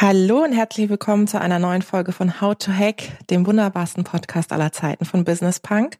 Hallo und herzlich willkommen zu einer neuen Folge von How to Hack, dem wunderbarsten Podcast aller Zeiten von Business Punk.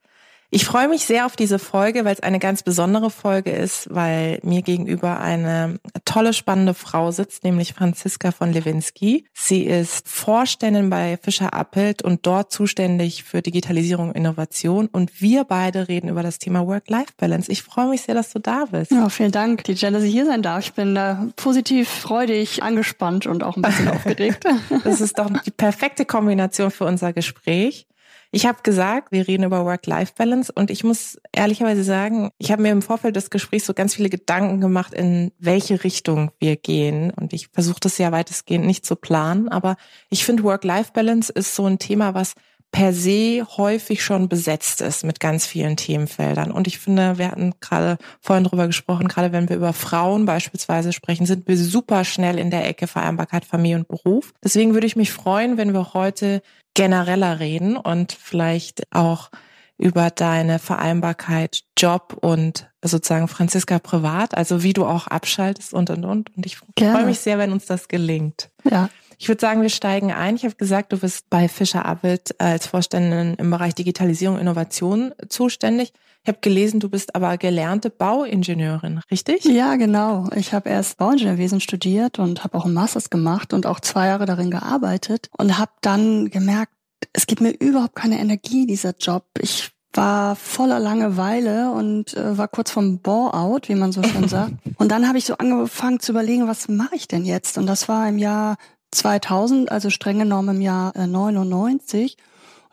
Ich freue mich sehr auf diese Folge, weil es eine ganz besondere Folge ist, weil mir gegenüber eine tolle, spannende Frau sitzt, nämlich Franziska von Lewinsky. Sie ist Vorständin bei Fischer Appelt und dort zuständig für Digitalisierung und Innovation. Und wir beide reden über das Thema Work-Life-Balance. Ich freue mich sehr, dass du da bist. Ja, vielen Dank, die dass ich hier sein darf. Ich bin äh, positiv, freudig, angespannt und auch ein bisschen aufgeregt. Das ist doch die perfekte Kombination für unser Gespräch. Ich habe gesagt, wir reden über Work-Life-Balance und ich muss ehrlicherweise sagen, ich habe mir im Vorfeld des Gesprächs so ganz viele Gedanken gemacht, in welche Richtung wir gehen. Und ich versuche das ja weitestgehend nicht zu planen, aber ich finde Work-Life-Balance ist so ein Thema, was per se häufig schon besetzt ist mit ganz vielen Themenfeldern. Und ich finde, wir hatten gerade vorhin drüber gesprochen, gerade wenn wir über Frauen beispielsweise sprechen, sind wir super schnell in der Ecke Vereinbarkeit Familie und Beruf. Deswegen würde ich mich freuen, wenn wir heute genereller reden und vielleicht auch über deine Vereinbarkeit Job und sozusagen Franziska privat, also wie du auch abschaltest und und und. Und ich freue mich sehr, wenn uns das gelingt. Ja. Ich würde sagen, wir steigen ein. Ich habe gesagt, du bist bei Fischer Appelt als Vorständin im Bereich Digitalisierung und Innovation zuständig. Ich habe gelesen, du bist aber gelernte Bauingenieurin, richtig? Ja, genau. Ich habe erst Bauingenieurwesen studiert und habe auch einen Masters gemacht und auch zwei Jahre darin gearbeitet und habe dann gemerkt, es gibt mir überhaupt keine Energie, dieser Job. Ich war voller Langeweile und äh, war kurz vom Bore-out, wie man so schön sagt. Und dann habe ich so angefangen zu überlegen, was mache ich denn jetzt? Und das war im Jahr 2000, also streng genommen im Jahr äh, 99.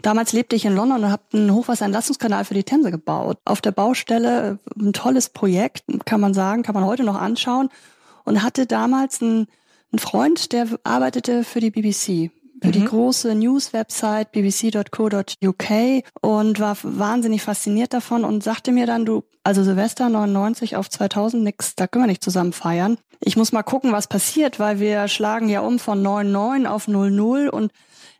Damals lebte ich in London und habe einen Hochwasserentlassungskanal für die Themse gebaut. Auf der Baustelle äh, ein tolles Projekt, kann man sagen, kann man heute noch anschauen. Und hatte damals einen, einen Freund, der arbeitete für die BBC für die mhm. große News-Website bbc.co.uk und war wahnsinnig fasziniert davon und sagte mir dann, du, also Silvester 99 auf 2000, nix, da können wir nicht zusammen feiern. Ich muss mal gucken, was passiert, weil wir schlagen ja um von 99 auf 00 und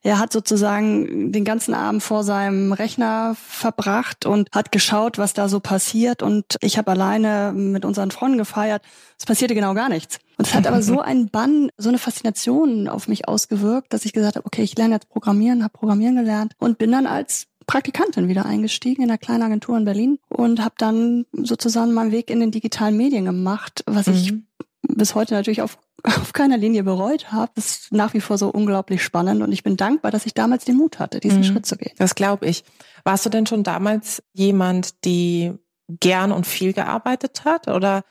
er hat sozusagen den ganzen Abend vor seinem Rechner verbracht und hat geschaut, was da so passiert. Und ich habe alleine mit unseren Freunden gefeiert. Es passierte genau gar nichts. Und es hat aber so einen Bann, so eine Faszination auf mich ausgewirkt, dass ich gesagt habe, okay, ich lerne jetzt Programmieren, habe Programmieren gelernt und bin dann als Praktikantin wieder eingestiegen in einer kleinen Agentur in Berlin und habe dann sozusagen meinen Weg in den digitalen Medien gemacht, was mhm. ich bis heute natürlich auf, auf keiner Linie bereut habe. Das ist nach wie vor so unglaublich spannend und ich bin dankbar, dass ich damals den Mut hatte, diesen mhm. Schritt zu gehen. Das glaube ich. Warst du denn schon damals jemand, die gern und viel gearbeitet hat oder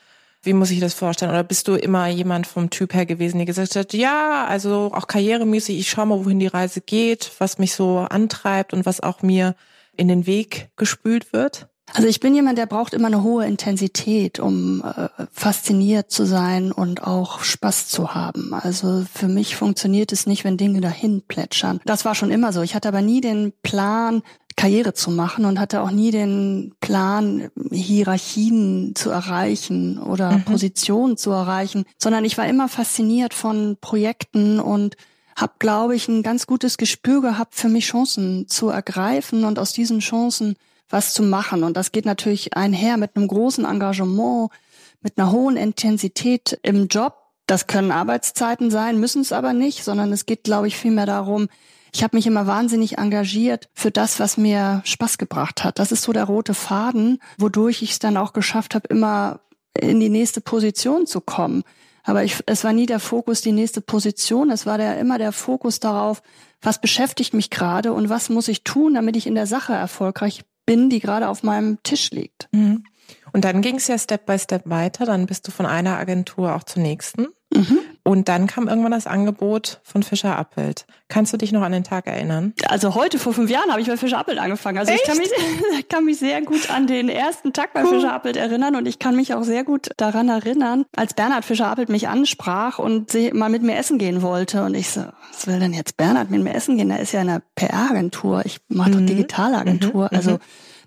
wie muss ich das vorstellen? Oder bist du immer jemand vom Typ her gewesen, der gesagt hat, ja, also auch karrieremäßig, ich schaue mal, wohin die Reise geht, was mich so antreibt und was auch mir in den Weg gespült wird? Also ich bin jemand, der braucht immer eine hohe Intensität, um äh, fasziniert zu sein und auch Spaß zu haben. Also für mich funktioniert es nicht, wenn Dinge dahin plätschern. Das war schon immer so. Ich hatte aber nie den Plan, Karriere zu machen und hatte auch nie den Plan, Hierarchien zu erreichen oder mhm. Positionen zu erreichen, sondern ich war immer fasziniert von Projekten und habe, glaube ich, ein ganz gutes Gespür gehabt, für mich Chancen zu ergreifen und aus diesen Chancen was zu machen. Und das geht natürlich einher mit einem großen Engagement, mit einer hohen Intensität im Job. Das können Arbeitszeiten sein, müssen es aber nicht, sondern es geht, glaube ich, vielmehr darum, ich habe mich immer wahnsinnig engagiert für das, was mir Spaß gebracht hat. Das ist so der rote Faden, wodurch ich es dann auch geschafft habe, immer in die nächste Position zu kommen. Aber ich, es war nie der Fokus die nächste Position, es war der, immer der Fokus darauf, was beschäftigt mich gerade und was muss ich tun, damit ich in der Sache erfolgreich bin, die gerade auf meinem Tisch liegt. Mhm. Und dann ging es ja Step by Step weiter. Dann bist du von einer Agentur auch zur nächsten. Mhm. Und dann kam irgendwann das Angebot von Fischer Appelt. Kannst du dich noch an den Tag erinnern? Also heute vor fünf Jahren habe ich bei Fischer Appelt angefangen. Also Echt? ich kann mich, kann mich sehr gut an den ersten Tag bei Cool. Fischer Appelt erinnern und ich kann mich auch sehr gut daran erinnern, als Bernhard Fischer Appelt mich ansprach und sie mal mit mir essen gehen wollte. Und ich so, was will denn jetzt Bernhard mit mir essen gehen? Der ist ja in einer PR-Agentur. Ich mache doch Mhm. Digitalagentur. Mhm, Also, mhm.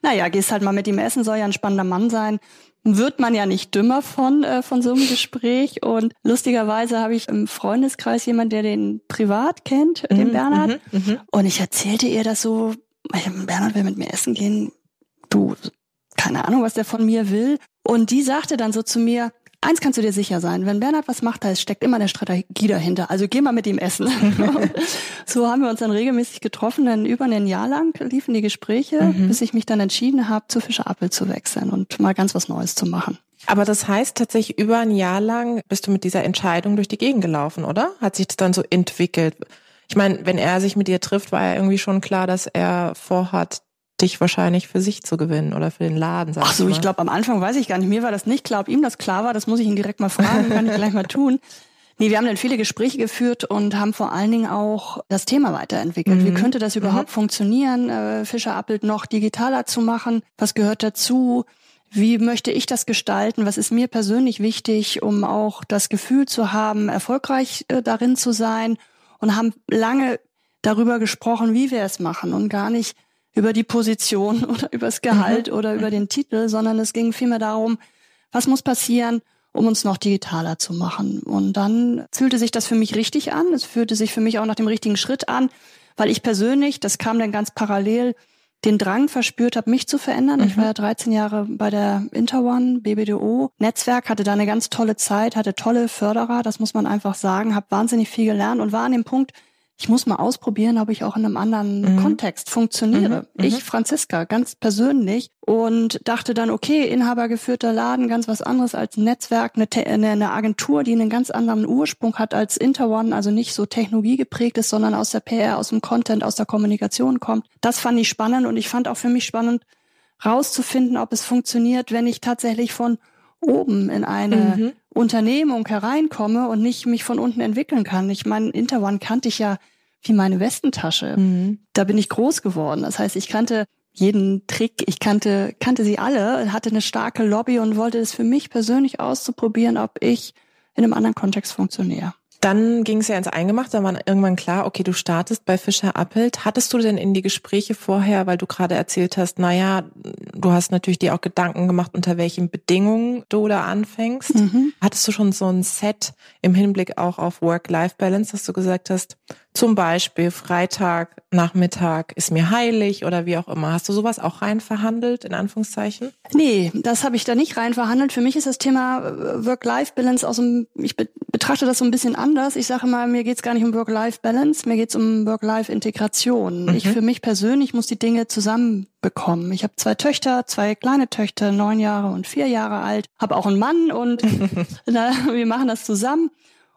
naja, gehst halt mal mit ihm essen, soll ja ein spannender Mann sein. Wird man ja nicht dümmer von, äh, von so einem Gespräch. Und lustigerweise habe ich im Freundeskreis jemand, der den privat kennt, den Mhm, Bernhard. mhm, mhm. Und ich erzählte ihr das so, Bernhard will mit mir essen gehen. Du, keine Ahnung, was der von mir will. Und die sagte dann so zu mir, eins kannst du dir sicher sein, wenn Bernhard was macht, da steckt immer eine Strategie dahinter. Also geh mal mit ihm essen. so haben wir uns dann regelmäßig getroffen. Dann über ein Jahr lang liefen die Gespräche, Mhm. bis ich mich dann entschieden habe, zu Fischer Appel zu wechseln und mal ganz was Neues zu machen. Aber das heißt tatsächlich über ein Jahr lang bist du mit dieser Entscheidung durch die Gegend gelaufen, oder? Hat sich das dann so entwickelt? Ich meine, wenn er sich mit dir trifft, war ja irgendwie schon klar, dass er vorhat, dich wahrscheinlich für sich zu gewinnen oder für den Laden. Ach so, ich glaube, am Anfang weiß ich gar nicht. Mir war das nicht klar, ob ihm das klar war. Das muss ich ihn direkt mal fragen, kann ich gleich mal tun. Nee, wir haben dann viele Gespräche geführt und haben vor allen Dingen auch das Thema weiterentwickelt. Mhm. Wie könnte das überhaupt funktionieren, äh, Fischer Appelt noch digitaler zu machen? Was gehört dazu? Wie möchte ich das gestalten? Was ist mir persönlich wichtig, um auch das Gefühl zu haben, erfolgreich äh, darin zu sein? Und haben lange darüber gesprochen, wie wir es machen und gar nicht über die Position oder über das Gehalt oder über den Titel, sondern es ging vielmehr darum, was muss passieren, um uns noch digitaler zu machen. Und dann fühlte sich das für mich richtig an. Es fühlte sich für mich auch nach dem richtigen Schritt an, weil ich persönlich, das kam dann ganz parallel, den Drang verspürt habe, mich zu verändern. Ich Mhm. war ja 13 Jahre bei der Interone, BBDO, Netzwerk, hatte da eine ganz tolle Zeit, hatte tolle Förderer, das muss man einfach sagen, habe wahnsinnig viel gelernt und war an dem Punkt, ich muss mal ausprobieren, ob ich auch in einem anderen Mhm. Kontext funktioniere. Mhm, mhm. Ich, Franziska, ganz persönlich und dachte dann, okay, inhabergeführter Laden, ganz was anderes als ein Netzwerk, eine, eine, eine Agentur, die einen ganz anderen Ursprung hat als Interone, also nicht so technologiegeprägt ist, sondern aus der PR, aus dem Content, aus der Kommunikation kommt. Das fand ich spannend und ich fand auch für mich spannend, rauszufinden, ob es funktioniert, wenn ich tatsächlich von oben in eine Mhm. Unternehmung hereinkomme und nicht mich von unten entwickeln kann. Ich meine, Interone kannte ich ja wie meine Westentasche. Mhm. Da bin ich groß geworden. Das heißt, ich kannte jeden Trick, ich kannte, kannte sie alle, hatte eine starke Lobby und wollte es für mich persönlich auszuprobieren, ob ich in einem anderen Kontext funktioniere. Dann ging es ja ins Eingemachte, dann war irgendwann klar, okay, du startest bei Fischer Appelt. Hattest du denn in die Gespräche vorher, weil du gerade erzählt hast, naja, du hast natürlich dir auch Gedanken gemacht, unter welchen Bedingungen du da anfängst. Mhm. Hattest du schon so ein Set im Hinblick auch auf Work-Life-Balance, dass du gesagt hast, zum Beispiel Freitag, Nachmittag ist mir heilig oder wie auch immer. Hast du sowas auch rein verhandelt, in Anführungszeichen? Nee, das habe ich da nicht rein verhandelt. Für mich ist das Thema äh, Work-Life-Balance aus dem, ich be betrachte das so ein bisschen anders. Ich sage mal, mir geht's gar nicht um Work-Life-Balance, mir geht's um Work-Life-Integration. Mhm. Ich für mich persönlich muss die Dinge zusammenbekommen. Ich habe zwei Töchter, zwei kleine Töchter, neun Jahre und vier Jahre alt, habe auch einen Mann und na, wir machen das zusammen.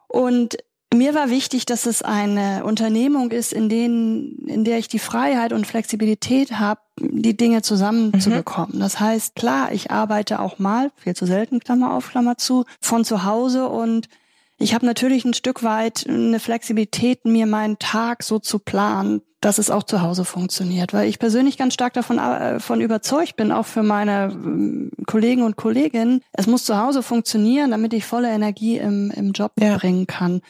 Und mir war wichtig, dass es eine Unternehmung ist, in, denen, in der ich die Freiheit und Flexibilität habe, die Dinge zusammenzubekommen. Das heißt, klar, ich arbeite auch mal, viel zu selten, Klammer auf, Klammer zu, von zu Hause und ich habe natürlich ein Stück weit eine Flexibilität, mir meinen Tag so zu planen, dass es auch zu Hause funktioniert, weil ich persönlich ganz stark davon äh, von überzeugt bin, auch für meine ähm, Kollegen und Kolleginnen, es muss zu Hause funktionieren, damit ich volle Energie im, im Job Ja. bringen kann.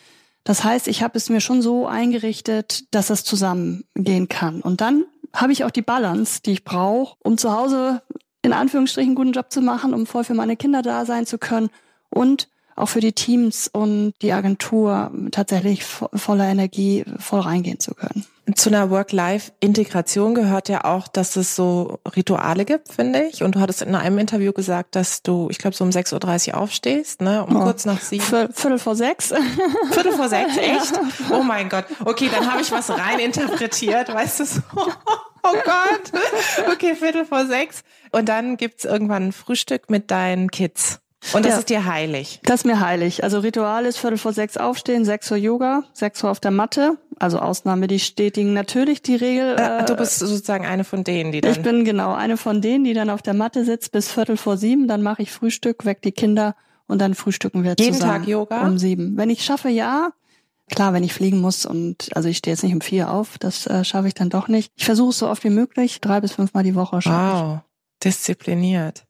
Das heißt, ich habe es mir schon so eingerichtet, dass es zusammengehen kann. Und dann habe ich auch die Balance, die ich brauche, um zu Hause in Anführungsstrichen guten Job zu machen, um voll für meine Kinder da sein zu können und auch für die Teams und die Agentur tatsächlich vo- voller Energie voll reingehen zu können. Zu einer Work-Life-Integration gehört ja auch, dass es so Rituale gibt, finde ich. Und du hattest in einem Interview gesagt, dass du, ich glaube, so um 6.30 Uhr aufsteht, ne? Um Oh. kurz nach sieben. Viertel, Viertel vor sechs. Viertel vor sechs, echt? Oh mein Gott. Okay, dann habe ich was rein interpretiert, weißt du so. Oh Gott. Okay, Viertel vor sechs. Und dann gibt's irgendwann ein Frühstück mit deinen Kids. Und das Ja. ist dir heilig. Das ist mir heilig. Also Ritual ist Viertel vor sechs aufstehen, sechs Uhr Yoga, sechs Uhr auf der Matte. Also Ausnahme, die stetigen natürlich die Regel. Äh, du äh, bist sozusagen eine von denen, die dann. Ich bin genau eine von denen, die dann auf der Matte sitzt bis Viertel vor sieben. Dann mache ich Frühstück, weck die Kinder und dann frühstücken wir Jeden zusammen Tag Yoga? um sieben. Wenn ich schaffe, ja. Klar, wenn ich fliegen muss und also ich stehe jetzt nicht um vier auf, das äh, schaffe ich dann doch nicht. Ich versuche es so oft wie möglich, drei bis fünfmal die Woche schaffe Wow, diszipliniert.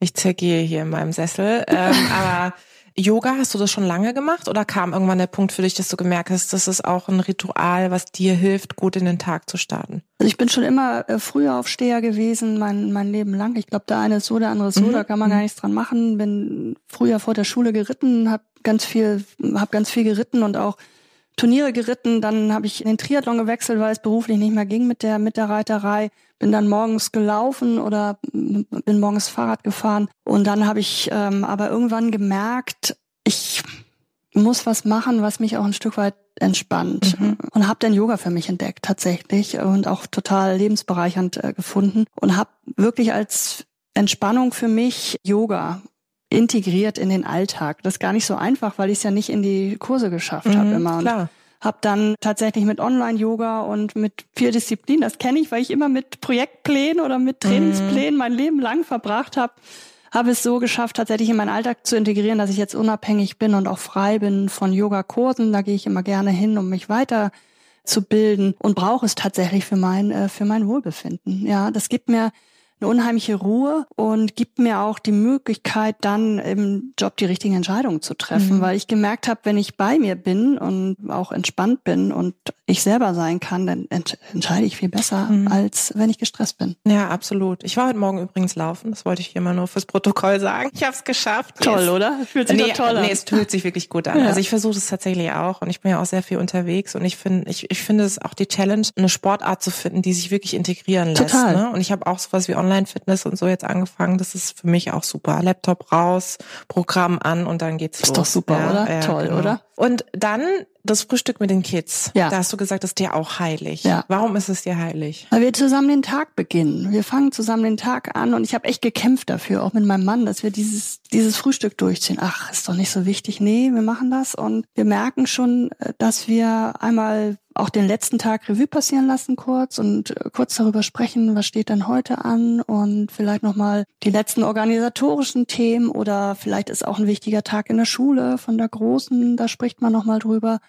Ich zergehe hier in meinem Sessel. Ähm, aber Yoga, hast du das schon lange gemacht oder kam irgendwann der Punkt für dich, dass du gemerkt hast, das ist auch ein Ritual, was dir hilft, gut in den Tag zu starten? Also ich bin schon immer äh, früher Aufsteher gewesen, mein, mein Leben lang. Ich glaube, der eine ist so, der andere ist so, Mhm. da kann man gar nichts dran machen. Bin früher vor der Schule geritten, habe ganz viel, habe ganz viel geritten und auch Turniere geritten. Dann habe ich in den Triathlon gewechselt, weil es beruflich nicht mehr ging mit der mit der Reiterei. Bin dann morgens gelaufen oder bin morgens Fahrrad gefahren. Und dann habe ich ähm, aber irgendwann gemerkt, ich muss was machen, was mich auch ein Stück weit entspannt. Mhm. Und habe dann Yoga für mich entdeckt tatsächlich und auch total lebensbereichernd äh, gefunden und habe wirklich als Entspannung für mich Yoga integriert in den Alltag. Das ist gar nicht so einfach, weil ich es ja nicht in die Kurse geschafft habe Mhm, immer. Und Klar. habe dann tatsächlich mit Online-Yoga und mit vier Disziplinen, das kenne ich, weil ich immer mit Projektplänen oder mit Trainingsplänen mein Leben lang verbracht habe, habe es so geschafft, tatsächlich in meinen Alltag zu integrieren, dass ich jetzt unabhängig bin und auch frei bin von Yogakursen. Da gehe ich immer gerne hin, um mich weiter zu bilden und brauche es tatsächlich für mein äh, für mein Wohlbefinden. Ja, das gibt mir eine unheimliche Ruhe und gibt mir auch die Möglichkeit, dann im Job die richtigen Entscheidungen zu treffen, Mhm. weil ich gemerkt habe, wenn ich bei mir bin und auch entspannt bin und ich selber sein kann, dann ent entscheide ich viel besser, Mhm. als wenn ich gestresst bin. Ja, absolut. Ich war heute Morgen übrigens laufen. Das wollte ich hier mal nur fürs Protokoll sagen. Ich habe es geschafft. Yes. oder? Fühlt nee, nee, es fühlt sich wirklich gut an. Ja. Also ich versuche es tatsächlich auch und ich bin ja auch sehr viel unterwegs und ich finde, ich, ich finde es auch die Challenge, eine Sportart zu finden, die sich wirklich integrieren lässt. Total. Ne? Und ich habe auch sowas wie Online-Fitness und so jetzt angefangen. Das ist für mich auch super. Laptop raus, Programm an und dann geht's Ist los. doch super, oder? Toll, oder? Und dann das Frühstück mit den Kids. Ja. Da hast du gesagt, das ist dir auch heilig. Ja. Warum ist es dir heilig? Weil wir zusammen den Tag beginnen. Wir fangen zusammen den Tag an und ich habe echt gekämpft dafür, auch mit meinem Mann, dass wir dieses, dieses Frühstück durchziehen. Ach, ist doch nicht so wichtig. Nee, wir machen das und wir merken schon, äh, dass wir einmal auch den letzten Tag Revue passieren lassen kurz und äh, kurz darüber sprechen, was steht denn heute an und vielleicht nochmal die letzten organisatorischen Themen oder vielleicht ist auch ein wichtiger Tag in der Schule von der Großen, da spricht man nochmal drüber.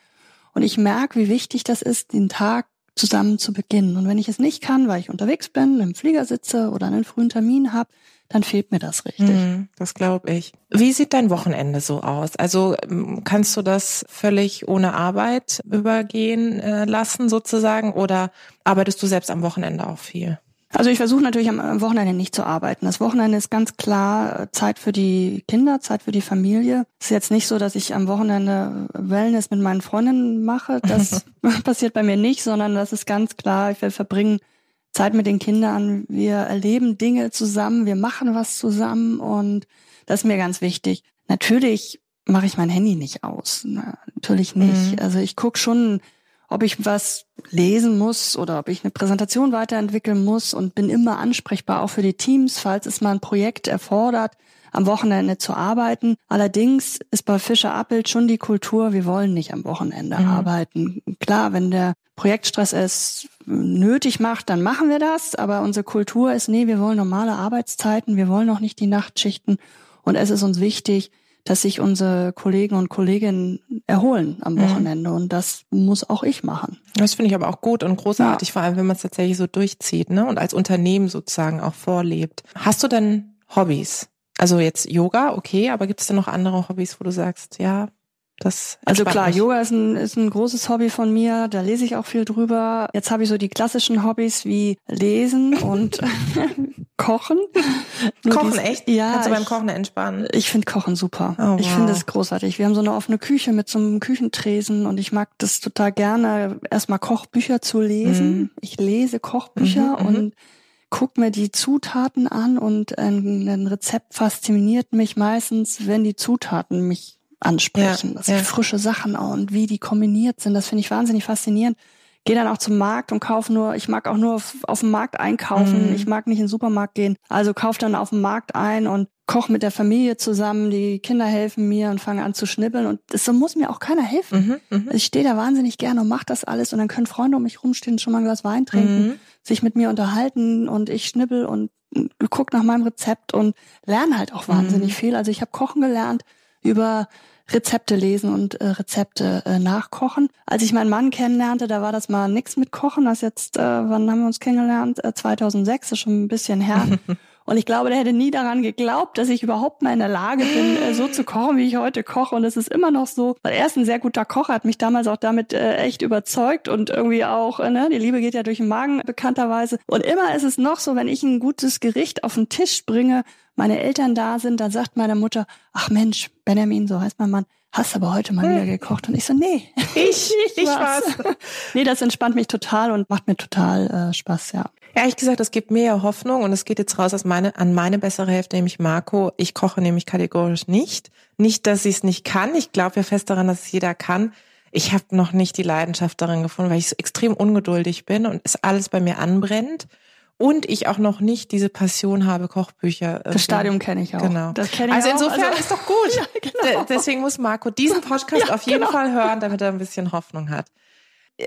Und ich merke, wie wichtig das ist, den Tag zusammen zu beginnen. Und wenn ich es nicht kann, weil ich unterwegs bin, im Flieger sitze oder einen frühen Termin habe, dann fehlt mir das richtig. Mhm, das glaube ich. Wie sieht dein Wochenende so aus? Also ähm, kannst du das völlig ohne Arbeit übergehen äh, lassen sozusagen oder arbeitest du selbst am Wochenende auch viel? Also ich versuche natürlich am- Wochenende nicht zu arbeiten. Das Wochenende ist ganz klar äh, Zeit für die Kinder, Zeit für die Familie. Es ist jetzt nicht so, dass ich am Wochenende Wellness mit meinen Freundinnen mache. Das passiert bei mir nicht, sondern das ist ganz klar, wir verbringen Zeit mit den Kindern, wir erleben Dinge zusammen, wir machen was zusammen und das ist mir ganz wichtig. Natürlich mache ich mein Handy nicht aus. Na, natürlich nicht. Mhm. Also ich gucke schon, ob ich was lesen muss oder ob ich eine Präsentation weiterentwickeln muss und bin immer ansprechbar, auch für die Teams, falls es mal ein Projekt erfordert, am Wochenende zu arbeiten. Allerdings ist bei Fischer Appelt schon die Kultur, wir wollen nicht am Wochenende Mhm. arbeiten. Klar, wenn der Projektstress es nötig macht, dann machen wir das, aber unsere Kultur ist, nee, wir wollen normale Arbeitszeiten, wir wollen auch nicht die Nachtschichten und es ist uns wichtig, dass sich unsere Kollegen und Kolleginnen erholen am Mhm. Wochenende und das muss auch ich machen. Das finde ich aber auch gut und großartig, vor allem wenn man es tatsächlich so durchzieht ne? und als Unternehmen sozusagen auch vorlebt. Hast du denn Hobbys? Also jetzt Yoga, okay, aber gibt es denn noch andere Hobbys, wo du sagst, ja, das Also klar, mich? Yoga ist ein, ist ein großes Hobby von mir, da lese ich auch viel drüber. Jetzt habe ich so die klassischen Hobbys wie Lesen und Kochen. Nur Kochen, dies- echt? Ja. Kannst du beim ich- Kochen entspannen? Ich finde Kochen super. Oh, Ich wow. finde es großartig. Wir haben so eine offene Küche mit so einem Küchentresen und ich mag das total gerne, erstmal Kochbücher zu lesen. Mhm. Ich lese Kochbücher Mhm, mhm. und guck mir die Zutaten an und ein, ein Rezept fasziniert mich meistens, wenn die Zutaten mich ansprechen. Ja, dass ja. frische Sachen und wie die kombiniert sind, das finde ich wahnsinnig faszinierend. Gehe dann auch zum Markt und kaufe nur, ich mag auch nur auf, auf dem Markt einkaufen. Mhm. Ich mag nicht in den Supermarkt gehen. Also kauf dann auf dem Markt ein und koche mit der Familie zusammen. Die Kinder helfen mir und fange an zu schnibbeln. Und das, so muss mir auch keiner helfen. Mhm, mhm. Ich stehe da wahnsinnig gerne und mache das alles und dann können Freunde um mich rumstehen, schon mal ein Glas Wein trinken, Mhm. sich mit mir unterhalten und ich schnibbel und guck nach meinem Rezept und lerne halt auch wahnsinnig Mhm. viel. Also ich habe Kochen gelernt über Rezepte lesen und äh, Rezepte äh, nachkochen. Als ich meinen Mann kennenlernte, da war das mal nix mit Kochen. Das jetzt, äh, wann haben wir uns kennengelernt? Äh, 2006, ist schon ein bisschen her. Und ich glaube, der hätte nie daran geglaubt, dass ich überhaupt mal in der Lage bin, äh, so zu kochen, wie ich heute koche. Und es ist immer noch so, weil er ist ein sehr guter Koch, hat mich damals auch damit äh, echt überzeugt und irgendwie auch, äh, ne, die Liebe geht ja durch den Magen bekannterweise. Und immer ist es noch so, wenn ich ein gutes Gericht auf den Tisch bringe, meine Eltern da sind, dann sagt meine Mutter, ach Mensch, Benjamin, so heißt mein Mann, hast aber heute mal wieder gekocht. Und ich so, nee, ich, ich, ich war's. nee, das entspannt mich total und macht mir total äh, Spaß, ja. Ehrlich gesagt, es gibt mir Hoffnung und es geht jetzt raus aus meine, an meine bessere Hälfte, nämlich Marco. Ich koche nämlich kategorisch nicht. Nicht, dass ich es nicht kann. Ich glaube ja fest daran, dass es jeder kann. Ich habe noch nicht die Leidenschaft darin gefunden, weil ich so extrem ungeduldig bin und es alles bei mir anbrennt. Und ich auch noch nicht diese Passion habe, Kochbücher. Das Stadium kenne ich auch. Genau. Das kenne ich also auch. insofern Also- ist doch gut. Ja, genau. De- Deswegen muss Marco diesen Podcast Ja, auf jeden genau. Fall hören, damit er ein bisschen Hoffnung hat.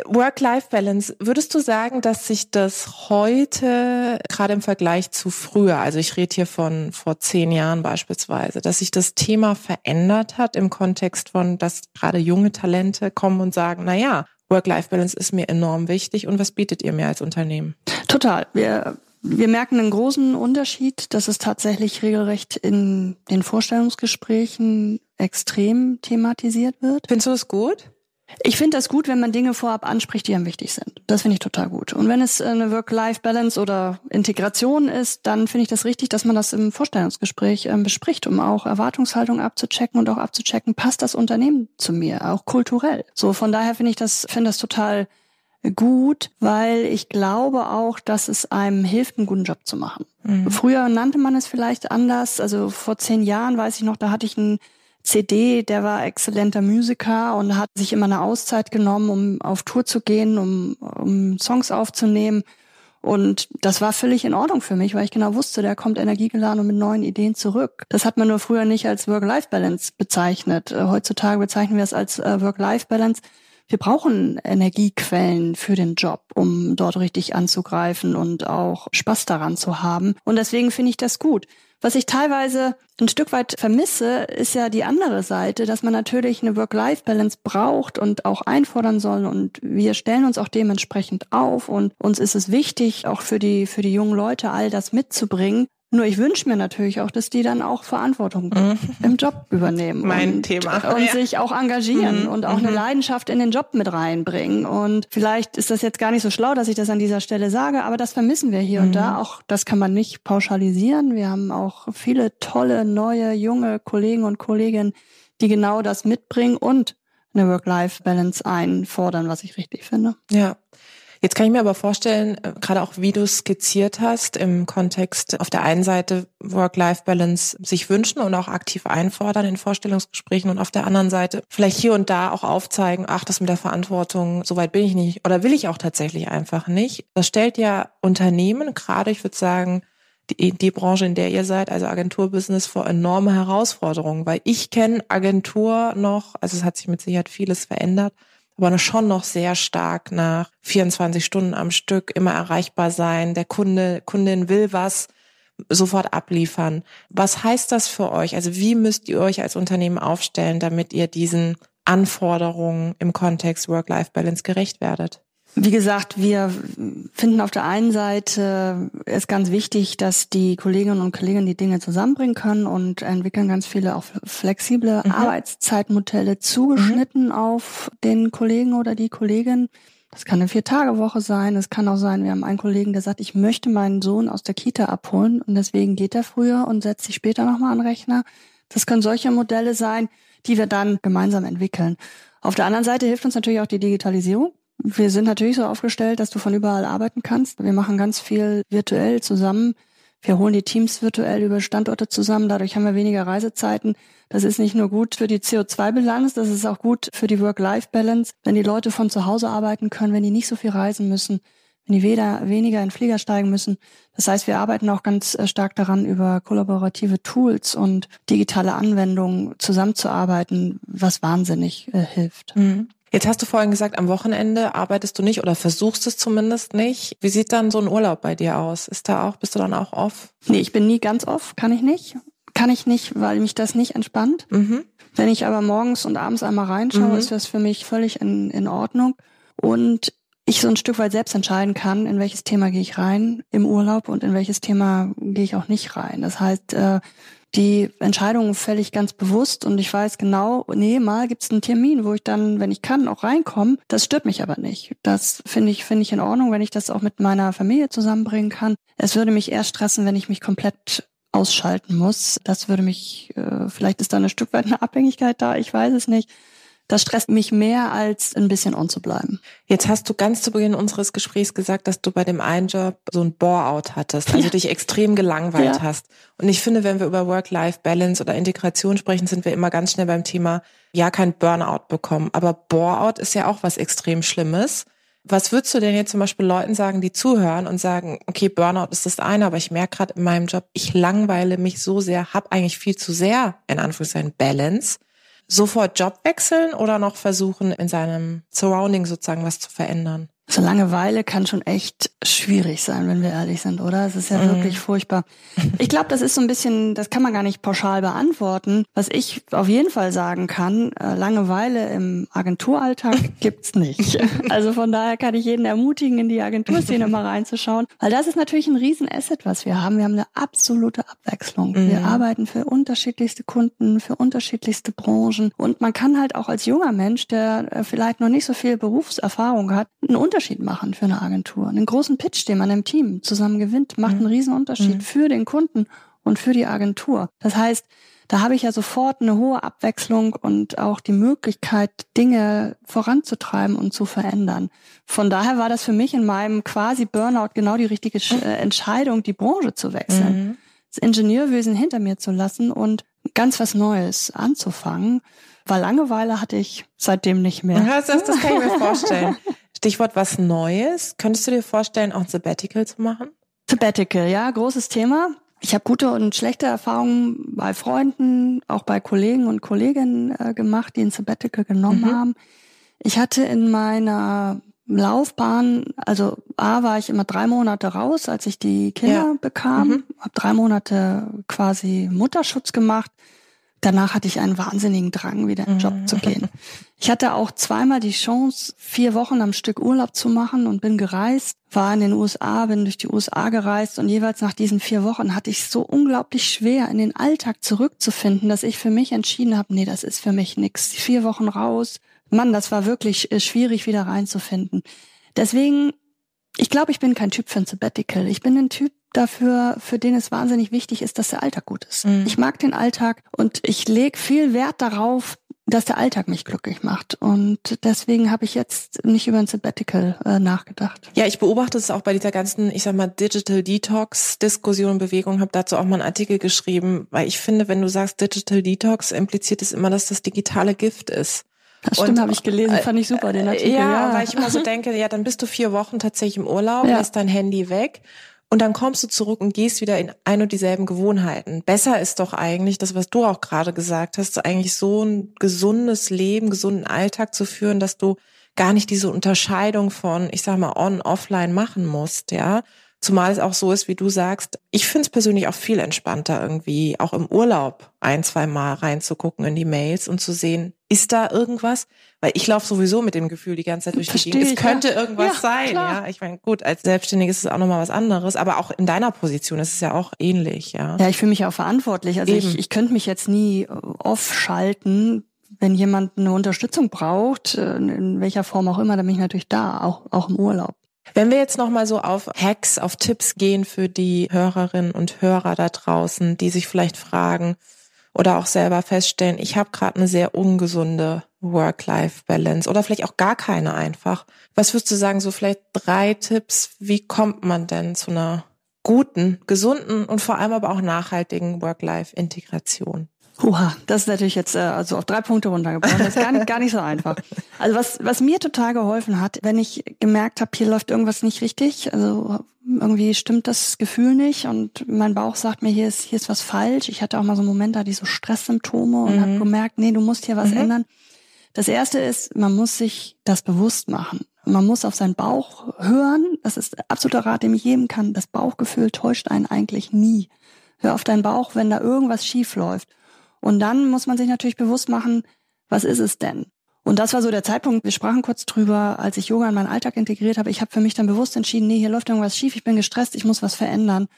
Work-Life-Balance, würdest du sagen, dass sich das heute, gerade im Vergleich zu früher, also ich rede hier von vor zehn Jahren beispielsweise, dass sich das Thema verändert hat im Kontext von, dass gerade junge Talente kommen und sagen, na ja, Work-Life-Balance ist mir enorm wichtig und was bietet ihr mir als Unternehmen? Total. Wir, wir merken einen großen Unterschied, dass es tatsächlich regelrecht in den Vorstellungsgesprächen extrem thematisiert wird. Findest du es gut? Ich finde das gut, wenn man Dinge vorab anspricht, die einem wichtig sind. Das finde ich total gut. Und wenn es eine Work-Life-Balance oder Integration ist, dann finde ich das richtig, dass man das im Vorstellungsgespräch ähm, bespricht, um auch Erwartungshaltung abzuchecken und auch abzuchecken, passt das Unternehmen zu mir, auch kulturell. So, von daher finde ich das, finde das total gut, weil ich glaube auch, dass es einem hilft, einen guten Job zu machen. Früher nannte man es vielleicht anders. Also vor zehn Jahren weiß ich noch, da hatte ich einen CD, der war exzellenter Musiker und hat sich immer eine Auszeit genommen, um auf Tour zu gehen, um, um Songs aufzunehmen. Und das war völlig in Ordnung für mich, weil ich genau wusste, der kommt energiegeladen und mit neuen Ideen zurück. Das hat man nur früher nicht als Work-Life-Balance bezeichnet. Äh, Heutzutage bezeichnen wir es als äh, Work-Life-Balance. Wir brauchen Energiequellen für den Job, um dort richtig anzugreifen und auch Spaß daran zu haben. Und deswegen finde ich das gut. Was ich teilweise ein Stück weit vermisse, ist ja die andere Seite, dass man natürlich eine Work-Life-Balance braucht und auch einfordern soll. Und wir stellen uns auch dementsprechend auf. Und uns ist es wichtig, auch für die, für die jungen Leute all das mitzubringen. Nur ich wünsche mir natürlich auch, dass die dann auch Verantwortung im Job übernehmen. Mhm. Mein und, Thema. Und Ja. sich auch engagieren Mhm. und auch eine Leidenschaft in den Job mit reinbringen. Und vielleicht ist das jetzt gar nicht so schlau, dass ich das an dieser Stelle sage, aber das vermissen wir hier und Mhm. da. Auch das kann man nicht pauschalisieren. Wir haben auch viele tolle, neue, junge Kollegen und Kolleginnen, die genau das mitbringen und eine Work-Life-Balance einfordern, was ich richtig finde. Ja. Jetzt kann ich mir aber vorstellen, äh, gerade auch wie du skizziert hast, im Kontext auf der einen Seite Work-Life-Balance sich wünschen und auch aktiv einfordern in Vorstellungsgesprächen und auf der anderen Seite vielleicht hier und da auch aufzeigen, ach, das mit der Verantwortung, so weit bin ich nicht oder will ich auch tatsächlich einfach nicht. Das stellt ja Unternehmen, gerade ich würde sagen, die, die Branche, in der ihr seid, also Agenturbusiness, vor enorme Herausforderungen, weil ich kenne Agentur noch, also es hat sich mit Sicherheit vieles verändert, aber schon noch sehr stark nach 24 Stunden am Stück immer erreichbar sein. Der Kunde, Kundin will was sofort abliefern. Was heißt das für euch? Also wie müsst ihr euch als Unternehmen aufstellen, damit ihr diesen Anforderungen im Kontext Work-Life-Balance gerecht werdet? Wie gesagt, wir finden auf der einen Seite es ganz wichtig, dass die Kolleginnen und Kollegen die Dinge zusammenbringen können und entwickeln ganz viele auch flexible Mhm. Arbeitszeitmodelle zugeschnitten auf den Kollegen oder die Kollegin. Das kann eine Vier-Tage-Woche sein. Es kann auch sein, wir haben einen Kollegen, der sagt, ich möchte meinen Sohn aus der Kita abholen und deswegen geht er früher und setzt sich später nochmal an den Rechner. Das können solche Modelle sein, die wir dann gemeinsam entwickeln. Auf der anderen Seite hilft uns natürlich auch die Digitalisierung. Wir sind natürlich so aufgestellt, dass du von überall arbeiten kannst. Wir machen ganz viel virtuell zusammen. Wir holen die Teams virtuell über Standorte zusammen. Dadurch haben wir weniger Reisezeiten. Das ist nicht nur gut für die CO2-Bilanz, das ist auch gut für die Work-Life-Balance. Wenn die Leute von zu Hause arbeiten können, wenn die nicht so viel reisen müssen, wenn die weder, weniger in Flieger steigen müssen. Das heißt, wir arbeiten auch ganz äh, stark daran, über kollaborative Tools und digitale Anwendungen zusammenzuarbeiten, was wahnsinnig äh, hilft. Jetzt hast du vorhin gesagt, am Wochenende arbeitest du nicht oder versuchst es zumindest nicht. Wie sieht dann so ein Urlaub bei dir aus? Ist da auch, bist du dann auch off? Nee, ich bin nie ganz off, kann ich nicht. Kann ich nicht, weil mich das nicht entspannt. Mhm. Wenn ich aber morgens und abends einmal reinschaue, mhm. ist das für mich völlig in, in Ordnung. Und ich so ein Stück weit selbst entscheiden kann, in welches Thema gehe ich rein im Urlaub und in welches Thema gehe ich auch nicht rein. Das heißt, äh, die Entscheidungen fälle ich ganz bewusst und ich weiß genau, nee, mal gibt es einen Termin, wo ich dann, wenn ich kann, auch reinkomme. Das stört mich aber nicht. Das finde ich, finde ich in Ordnung, wenn ich das auch mit meiner Familie zusammenbringen kann. Es würde mich eher stressen, wenn ich mich komplett ausschalten muss. Das würde mich, äh, vielleicht ist da ein Stück weit eine Abhängigkeit da, ich weiß es nicht. Das stresst mich mehr, als ein bisschen on zu bleiben. Jetzt hast du ganz zu Beginn unseres Gesprächs gesagt, dass du bei dem einen Job so ein Bore-out hattest, also ja. dich extrem gelangweilt ja. hast. Und ich finde, wenn wir über Work-Life-Balance oder Integration sprechen, sind wir immer ganz schnell beim Thema, ja, kein Burnout bekommen. Aber Bore-out ist ja auch was extrem Schlimmes. Was würdest du denn jetzt zum Beispiel Leuten sagen, die zuhören und sagen, okay, Burnout ist das eine, aber ich merke gerade in meinem Job, ich langweile mich so sehr, habe eigentlich viel zu sehr, in Anführungszeichen, Balance sofort Job wechseln oder noch versuchen, in seinem Surrounding sozusagen was zu verändern? So Langeweile kann schon echt schwierig sein, wenn wir ehrlich sind, oder? Es ist ja mhm. wirklich furchtbar. Ich glaube, das ist so ein bisschen, das kann man gar nicht pauschal beantworten. Was ich auf jeden Fall sagen kann, äh, Langeweile im Agenturalltag gibt's nicht. Also von daher kann ich jeden ermutigen, in die Agenturszene mal reinzuschauen, weil das ist natürlich ein Riesenasset, was wir haben. Wir haben eine absolute Abwechslung. Mhm. Wir arbeiten für unterschiedlichste Kunden, für unterschiedlichste Branchen und man kann halt auch als junger Mensch, der äh, vielleicht noch nicht so viel Berufserfahrung hat, einen Unterschied machen für eine Agentur. Einen großen Pitch, den man im Team zusammen gewinnt, macht einen mhm. riesen Unterschied mhm. für den Kunden und für die Agentur. Das heißt, da habe ich ja sofort eine hohe Abwechslung und auch die Möglichkeit, Dinge voranzutreiben und zu verändern. Von daher war das für mich in meinem quasi Burnout genau die richtige äh, Entscheidung, die Branche zu wechseln. Mhm. Das Ingenieurwesen hinter mir zu lassen und ganz was Neues anzufangen. Weil Langeweile hatte ich seitdem nicht mehr. Das, das kann ich mir vorstellen. Stichwort was Neues. Könntest du dir vorstellen, auch ein Sabbatical zu machen? Sabbatical, ja, großes Thema. Ich habe gute und schlechte Erfahrungen bei Freunden, auch bei Kollegen und Kolleginnen äh, gemacht, die ein Sabbatical genommen mhm. haben. Ich hatte in meiner Laufbahn, also A war ich immer drei Monate raus, als ich die Kinder ja. bekam, mhm. habe drei Monate quasi Mutterschutz gemacht. Danach hatte ich einen wahnsinnigen Drang, wieder in den Job zu gehen. Ich hatte auch zweimal die Chance, vier Wochen am Stück Urlaub zu machen und bin gereist, war in den USA, bin durch die USA gereist und jeweils nach diesen vier Wochen hatte ich so unglaublich schwer, in den Alltag zurückzufinden, dass ich für mich entschieden habe, nee, das ist für mich nix. Vier Wochen raus. Mann, das war wirklich äh, schwierig, wieder reinzufinden. Deswegen, ich glaube, ich bin kein Typ für ein Sabbatical. Ich bin ein Typ, dafür, für den es wahnsinnig wichtig ist, dass der Alltag gut ist. Mhm. Ich mag den Alltag und ich lege viel Wert darauf, dass der Alltag mich glücklich macht. Und deswegen habe ich jetzt nicht über ein Sabbatical äh, nachgedacht. Ja, ich beobachte es auch bei dieser ganzen, ich sag mal, Digital Detox Diskussion und Bewegung, habe dazu auch mal einen Artikel geschrieben, weil ich finde, wenn du sagst Digital Detox, impliziert es immer, dass das digitale Gift ist. Das stimmt, habe ich gelesen, fand ich super, den Artikel. Ja, ja, weil ich immer so denke, ja, dann bist du vier Wochen tatsächlich im Urlaub, ja. lässt dein Handy weg und dann kommst du zurück und gehst wieder in ein und dieselben Gewohnheiten. Besser ist doch eigentlich das, was du auch gerade gesagt hast, eigentlich so ein gesundes Leben, gesunden Alltag zu führen, dass du gar nicht diese Unterscheidung von, ich sag mal, on, offline machen musst, ja. Zumal es auch so ist, wie du sagst, ich finde es persönlich auch viel entspannter irgendwie, auch im Urlaub ein, zwei Mal reinzugucken in die Mails und zu sehen, ist da irgendwas? Weil ich laufe sowieso mit dem Gefühl die ganze Zeit durch die Gegend. Es könnte ja. irgendwas ja, sein, klar. ja. Ich meine, gut, als Selbstständige ist es auch nochmal was anderes, aber auch in deiner Position ist es ja auch ähnlich, ja. Ja, ich fühle mich auch verantwortlich. Also ich, ich könnte mich jetzt nie off schalten, wenn jemand eine Unterstützung braucht, äh, in welcher Form auch immer, dann bin ich natürlich da, auch, auch im Urlaub. Wenn wir jetzt nochmal so auf Hacks, auf Tipps gehen für die Hörerinnen und Hörer da draußen, die sich vielleicht fragen oder auch selber feststellen, ich habe gerade eine sehr ungesunde Work-Life-Balance oder vielleicht auch gar keine einfach. Was würdest du sagen, so vielleicht drei Tipps, wie kommt man denn zu einer guten, gesunden und vor allem aber auch nachhaltigen Work-Life-Integration? Huha, das ist natürlich jetzt äh, also auf drei Punkte runtergebrochen. Das ist gar nicht, gar nicht so einfach. Also was, was mir total geholfen hat, wenn ich gemerkt habe, hier läuft irgendwas nicht richtig, also irgendwie stimmt das Gefühl nicht und mein Bauch sagt mir, hier ist, hier ist was falsch. Ich hatte auch mal so einen Moment, da die so Stresssymptome und mhm. habe gemerkt, nee, du musst hier was mhm. ändern. Das erste ist, man muss sich das bewusst machen. Man muss auf seinen Bauch hören. Das ist absoluter Rat, den ich jedem kann. Das Bauchgefühl täuscht einen eigentlich nie. Hör auf deinen Bauch, wenn da irgendwas schief läuft. Und dann muss man sich natürlich bewusst machen, was ist es denn? Und das war so der Zeitpunkt, wir sprachen kurz drüber, als ich Yoga in meinen Alltag integriert habe. Ich habe für mich dann bewusst entschieden, nee, hier läuft irgendwas schief, ich bin gestresst, ich muss was verändern.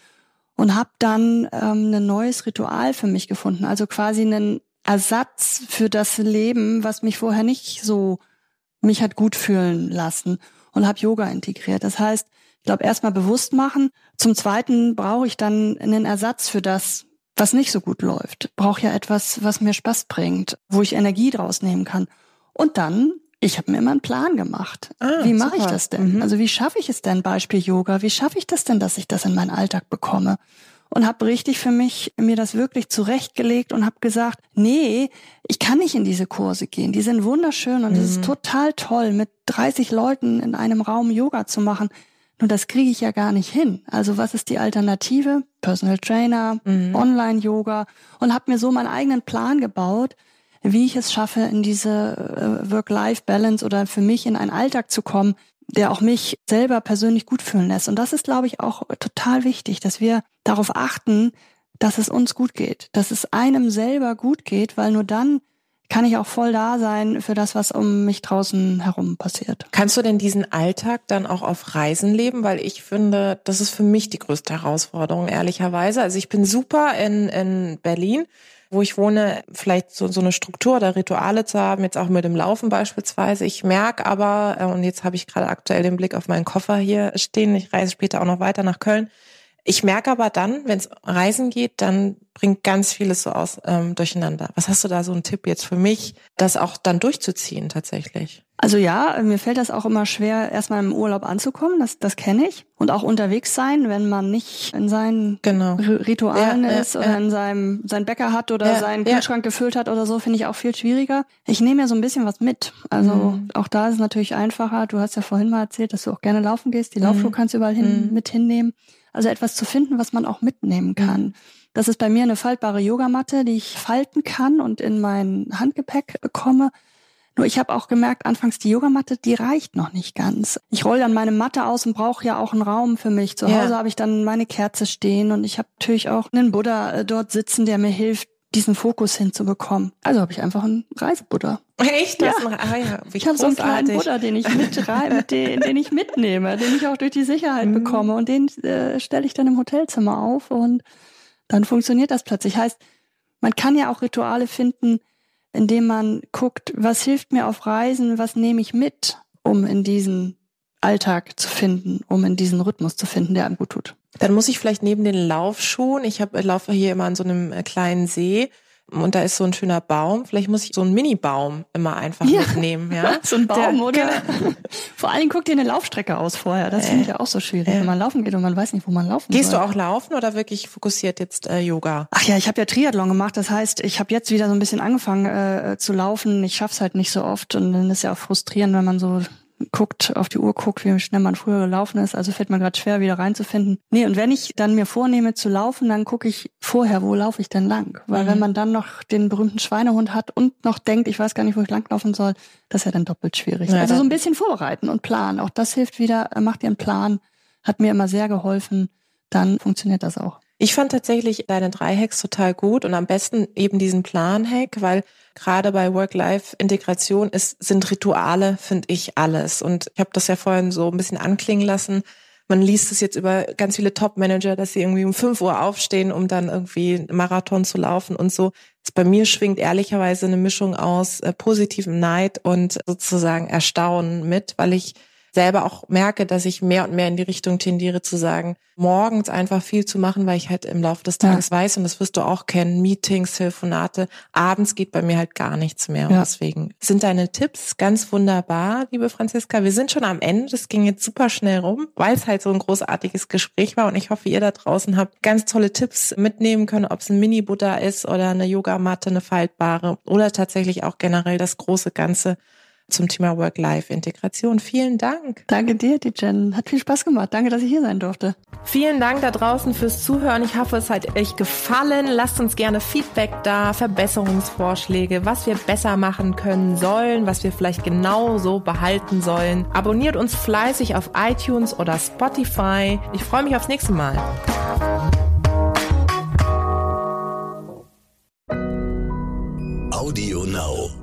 Und habe dann ähm, ein neues Ritual für mich gefunden, also quasi einen Ersatz für das Leben, was mich vorher nicht so mich hat gut fühlen lassen und habe Yoga integriert. Das heißt, ich glaube, erstmal bewusst machen. Zum Zweiten brauche ich dann einen Ersatz für das, was nicht so gut läuft. Brauche ja etwas, was mir Spaß bringt, wo ich Energie draus nehmen kann. Und dann, ich habe mir immer einen Plan gemacht. Ah, wie mache ich das denn? Mhm. Also wie schaffe ich es denn, Beispiel Yoga, wie schaffe ich das denn, dass ich das in meinen Alltag bekomme? Und habe richtig für mich mir das wirklich zurechtgelegt und habe gesagt, nee, ich kann nicht in diese Kurse gehen. Die sind wunderschön und es mhm. ist total toll, mit 30 Leuten in einem Raum Yoga zu machen. Nur das kriege ich ja gar nicht hin. Also was ist die Alternative? Personal Trainer, mhm. Online-Yoga und habe mir so meinen eigenen Plan gebaut, wie ich es schaffe, in diese äh, Work-Life-Balance oder für mich in einen Alltag zu kommen, der auch mich selber persönlich gut fühlen lässt. Und das ist, glaube ich, auch total wichtig, dass wir darauf achten, dass es uns gut geht, dass es einem selber gut geht, weil nur dann kann ich auch voll da sein für das, was um mich draußen herum passiert. Kannst du denn diesen Alltag dann auch auf Reisen leben? Weil ich finde, das ist für mich die größte Herausforderung, ehrlicherweise. Also ich bin super in, in Berlin wo ich wohne, vielleicht so, so eine Struktur oder Rituale zu haben, jetzt auch mit dem Laufen beispielsweise. Ich merke aber, äh, und jetzt habe ich gerade aktuell den Blick auf meinen Koffer hier stehen, ich reise später auch noch weiter nach Köln. Ich merke aber dann, wenn es Reisen geht, dann bringt ganz vieles so aus ähm, durcheinander. Was hast du da so einen Tipp jetzt für mich, das auch dann durchzuziehen tatsächlich? Also ja, mir fällt das auch immer schwer, erstmal im Urlaub anzukommen. Das, das kenne ich. Und auch unterwegs sein, wenn man nicht in seinen genau. Ritualen ja, ist ja, oder ja. in seinem seinen Bäcker hat oder seinen Kühlschrank gefüllt hat oder so, finde ich auch viel schwieriger. Ich nehme ja so ein bisschen was mit. Also mhm. auch da ist es natürlich einfacher. Du hast ja vorhin mal erzählt, dass du auch gerne laufen gehst. Die mhm. Laufschuhe kannst du überall hin, mhm. mit hinnehmen. Also etwas zu finden, was man auch mitnehmen kann. Mhm. Das ist bei mir eine faltbare Yogamatte, die ich falten kann und in mein Handgepäck bekomme. Nur ich habe auch gemerkt, anfangs die Yogamatte, die reicht noch nicht ganz. Ich roll dann meine Matte aus und brauche ja auch einen Raum für mich. Zu Hause ja. habe ich dann meine Kerze stehen und ich habe natürlich auch einen Buddha äh, dort sitzen, der mir hilft, diesen Fokus hinzubekommen. Also habe ich einfach einen Reisebuddha. Echt? Ja. Ein, ah ja, ich habe so einen kleinen Buddha, den ich mit, mit den, den ich mitnehme, den ich auch durch die Sicherheit mhm. bekomme und den äh, stelle ich dann im Hotelzimmer auf und dann funktioniert das plötzlich. Heißt, man kann ja auch Rituale finden, indem man guckt, was hilft mir auf Reisen, was nehme ich mit, um in diesen Alltag zu finden, um in diesen Rhythmus zu finden, der einem gut tut. Dann muss ich vielleicht neben den Laufschuhen, ich hab, laufe hier immer an so einem äh, kleinen See, und da ist so ein schöner Baum. Vielleicht muss ich so einen Mini-Baum immer einfach ja. mitnehmen. Ja? so ein Baum, Der, oder? Genau. Vor allen Dingen guck dir eine Laufstrecke aus vorher. Das äh, finde ich ja auch so schwierig, äh. wenn man laufen geht und man weiß nicht, wo man laufen Gehst soll. du auch laufen oder wirklich fokussiert jetzt äh, Yoga? Ach ja, ich habe ja Triathlon gemacht. Das heißt, ich habe jetzt wieder so ein bisschen angefangen äh, zu laufen. Ich schaff's halt nicht so oft und dann ist ja auch frustrierend, wenn man so guckt, auf die Uhr guckt, wie schnell man früher gelaufen ist. Also fällt mir gerade schwer, wieder reinzufinden. Nee, und wenn ich dann mir vornehme zu laufen, dann gucke ich vorher, wo laufe ich denn lang? Weil mhm. wenn man dann noch den berühmten Schweinehund hat und noch denkt, ich weiß gar nicht, wo ich langlaufen soll, das ist ja dann doppelt schwierig. Ja, also so ein bisschen vorbereiten und planen. Auch das hilft wieder, macht ihr einen Plan, hat mir immer sehr geholfen. Dann funktioniert das auch. Ich fand tatsächlich deine drei Hacks total gut und am besten eben diesen Plan-Hack, weil gerade bei Work-Life-Integration sind Rituale, finde ich, alles. Und ich habe das ja vorhin so ein bisschen anklingen lassen. Man liest es jetzt über ganz viele Top-Manager, dass sie irgendwie um 5 Uhr aufstehen, um dann irgendwie Marathon zu laufen und so. Das bei mir schwingt ehrlicherweise eine Mischung aus äh, positivem Neid und sozusagen Erstaunen mit, weil ich selber auch merke, dass ich mehr und mehr in die Richtung tendiere zu sagen, morgens einfach viel zu machen, weil ich halt im Laufe des Tages ja. weiß, und das wirst du auch kennen, Meetings, Telefonate, abends geht bei mir halt gar nichts mehr. Und deswegen sind deine Tipps ganz wunderbar, liebe Franziska. Wir sind schon am Ende. Das ging jetzt super schnell rum, weil es halt so ein großartiges Gespräch war. Und ich hoffe, ihr da draußen habt ganz tolle Tipps mitnehmen können, ob es ein Mini-Buddha ist oder eine Yogamatte, eine faltbare oder tatsächlich auch generell das große Ganze zum Thema Work-Life-Integration. Vielen Dank. Danke dir, die Jen. Hat viel Spaß gemacht. Danke, dass ich hier sein durfte. Vielen Dank da draußen fürs Zuhören. Ich hoffe, es hat euch gefallen. Lasst uns gerne Feedback da, Verbesserungsvorschläge, was wir besser machen können sollen, was wir vielleicht genau so behalten sollen. Abonniert uns fleißig auf iTunes oder Spotify. Ich freue mich aufs nächste Mal. Audio Now.